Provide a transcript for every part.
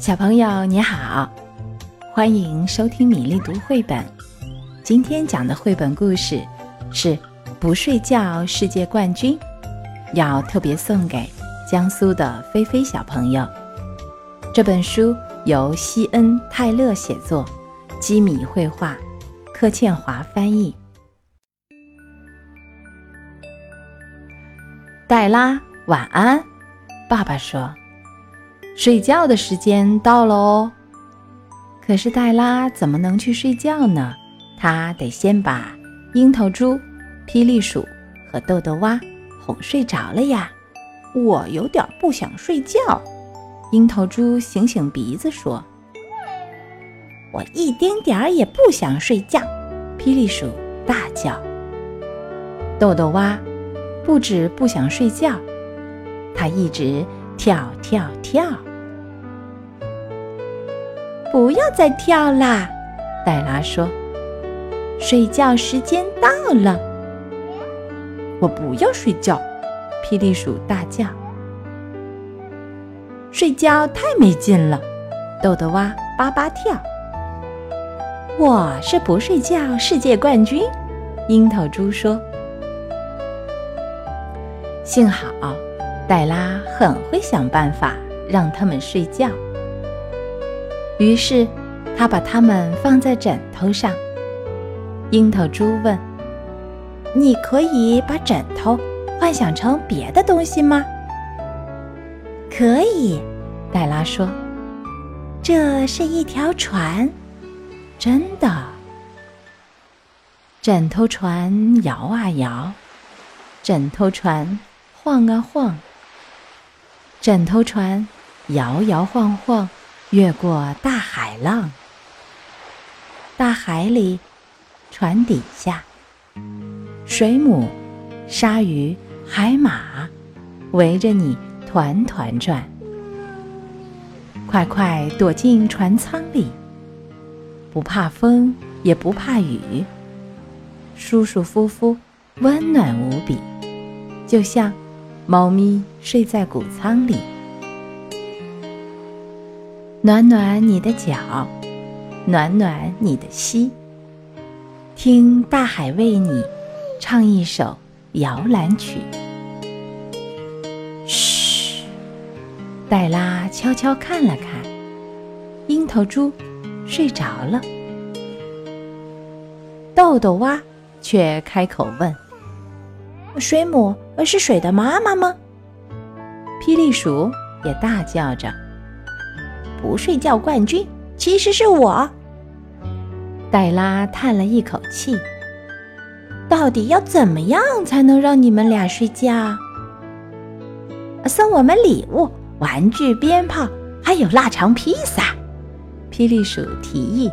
小朋友你好，欢迎收听米粒读绘本。今天讲的绘本故事是《不睡觉世界冠军》，要特别送给江苏的菲菲小朋友。这本书由西恩·泰勒写作，基米绘画，柯倩华翻译。黛拉，晚安，爸爸说。睡觉的时间到了哦。可是黛拉怎么能去睡觉呢？她得先把樱桃猪、霹雳鼠和豆豆蛙哄睡着了呀。我有点不想睡觉。樱桃猪醒醒鼻子说：“我一丁点儿也不想睡觉。”霹雳鼠大叫。豆豆蛙不止不想睡觉，它一直跳跳跳。不要再跳啦，黛拉说：“睡觉时间到了。”我不要睡觉，霹雳鼠大叫：“睡觉太没劲了！”豆豆蛙叭叭跳。我是不睡觉世界冠军，樱桃猪说：“幸好，黛拉很会想办法让他们睡觉。”于是，他把它们放在枕头上。樱桃猪问：“你可以把枕头幻想成别的东西吗？”“可以。”黛拉说，“这是一条船，真的。”枕头船摇啊摇，枕头船晃啊晃，枕头船摇摇晃晃。越过大海浪，大海里，船底下，水母、鲨鱼、海马围着你团团转。快快躲进船舱里，不怕风，也不怕雨，舒舒服服，温暖无比，就像猫咪睡在谷仓里。暖暖你的脚，暖暖你的膝。听大海为你唱一首摇篮曲。嘘，黛拉悄悄看了看，樱桃猪睡着了。豆豆蛙却开口问：“水母是水的妈妈吗？”霹雳鼠也大叫着。不睡觉冠军其实是我。黛拉叹了一口气。到底要怎么样才能让你们俩睡觉？送我们礼物、玩具、鞭炮，还有腊肠披萨。霹雳鼠提议。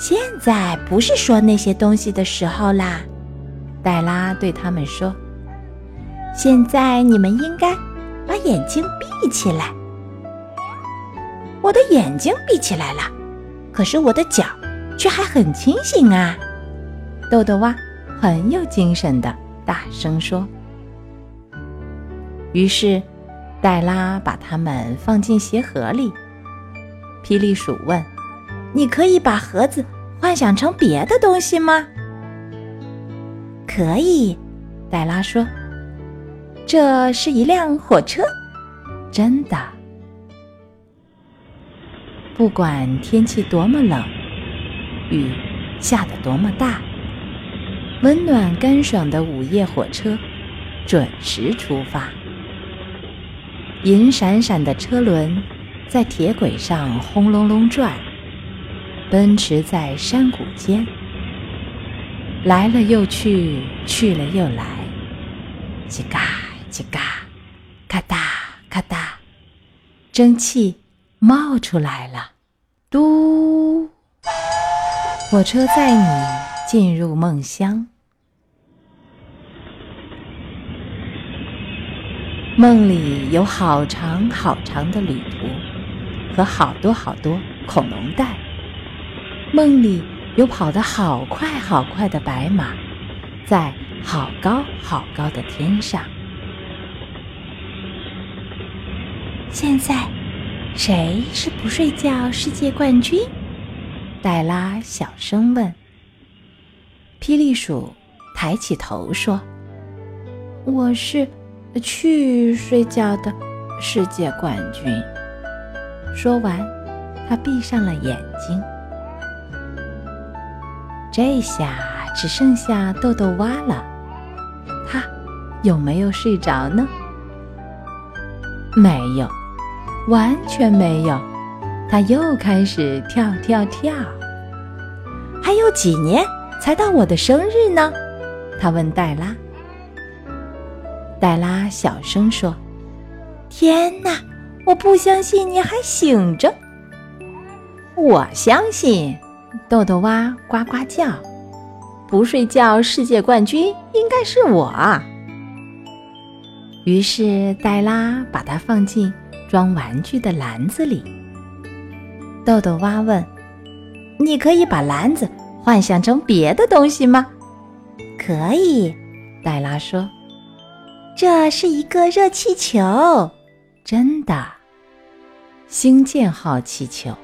现在不是说那些东西的时候啦，黛拉对他们说。现在你们应该把眼睛闭起来。我的眼睛闭起来了，可是我的脚却还很清醒啊！豆豆蛙很有精神的大声说。于是，黛拉把它们放进鞋盒里。霹雳鼠问：“你可以把盒子幻想成别的东西吗？”“可以。”黛拉说，“这是一辆火车，真的。”不管天气多么冷，雨下得多么大，温暖干爽的午夜火车准时出发。银闪闪的车轮在铁轨上轰隆隆转，奔驰在山谷间，来了又去，去了又来，叽嘎叽嘎，咔嗒咔嗒，蒸汽。冒出来了，嘟！火车载你进入梦乡。梦里有好长好长的旅途和好多好多恐龙蛋。梦里有跑得好快好快的白马，在好高好高的天上。现在。谁是不睡觉世界冠军？黛拉小声问。霹雳鼠抬起头说：“我是去睡觉的世界冠军。”说完，他闭上了眼睛。这下只剩下豆豆蛙了，他有没有睡着呢？没有，完全没有。他又开始跳跳跳。还有几年才到我的生日呢？他问黛拉。黛拉小声说：“天哪，我不相信你还醒着。”我相信。豆豆蛙呱呱叫，不睡觉世界冠军应该是我。于是黛拉把它放进装玩具的篮子里。豆豆蛙问：“你可以把篮子幻想成别的东西吗？”“可以。”黛拉说，“这是一个热气球，真的，星舰号气球，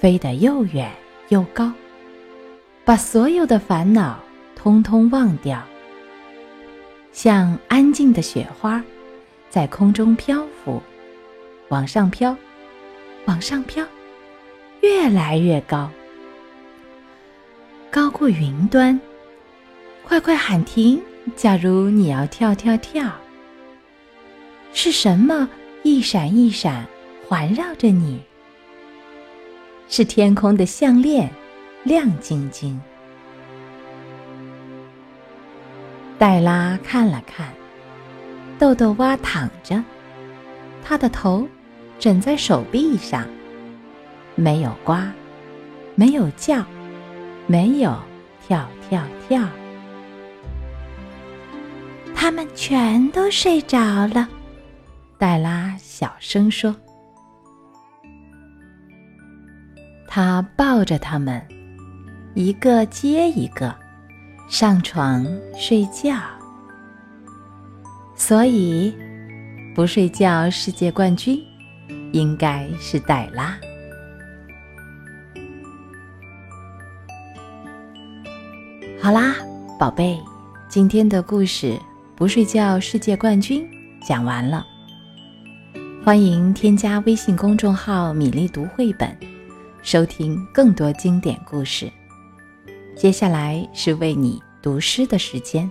飞得又远。”又高，把所有的烦恼通通忘掉，像安静的雪花，在空中漂浮，往上飘，往上飘，越来越高，高过云端。快快喊停！假如你要跳跳跳，是什么一闪一闪环绕着你？是天空的项链，亮晶晶。黛拉看了看，豆豆蛙躺着，他的头枕在手臂上，没有呱，没有叫，没有跳跳跳。他们全都睡着了，黛拉小声说。他抱着他们，一个接一个上床睡觉。所以，不睡觉世界冠军应该是黛拉。好啦，宝贝，今天的故事《不睡觉世界冠军》讲完了。欢迎添加微信公众号“米粒读绘本”。收听更多经典故事。接下来是为你读诗的时间。《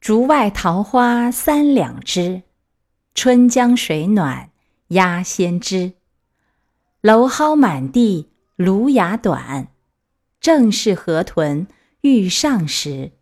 竹外桃花三两枝，春江水暖鸭先知。蒌蒿满地芦芽短，正是河豚欲上时。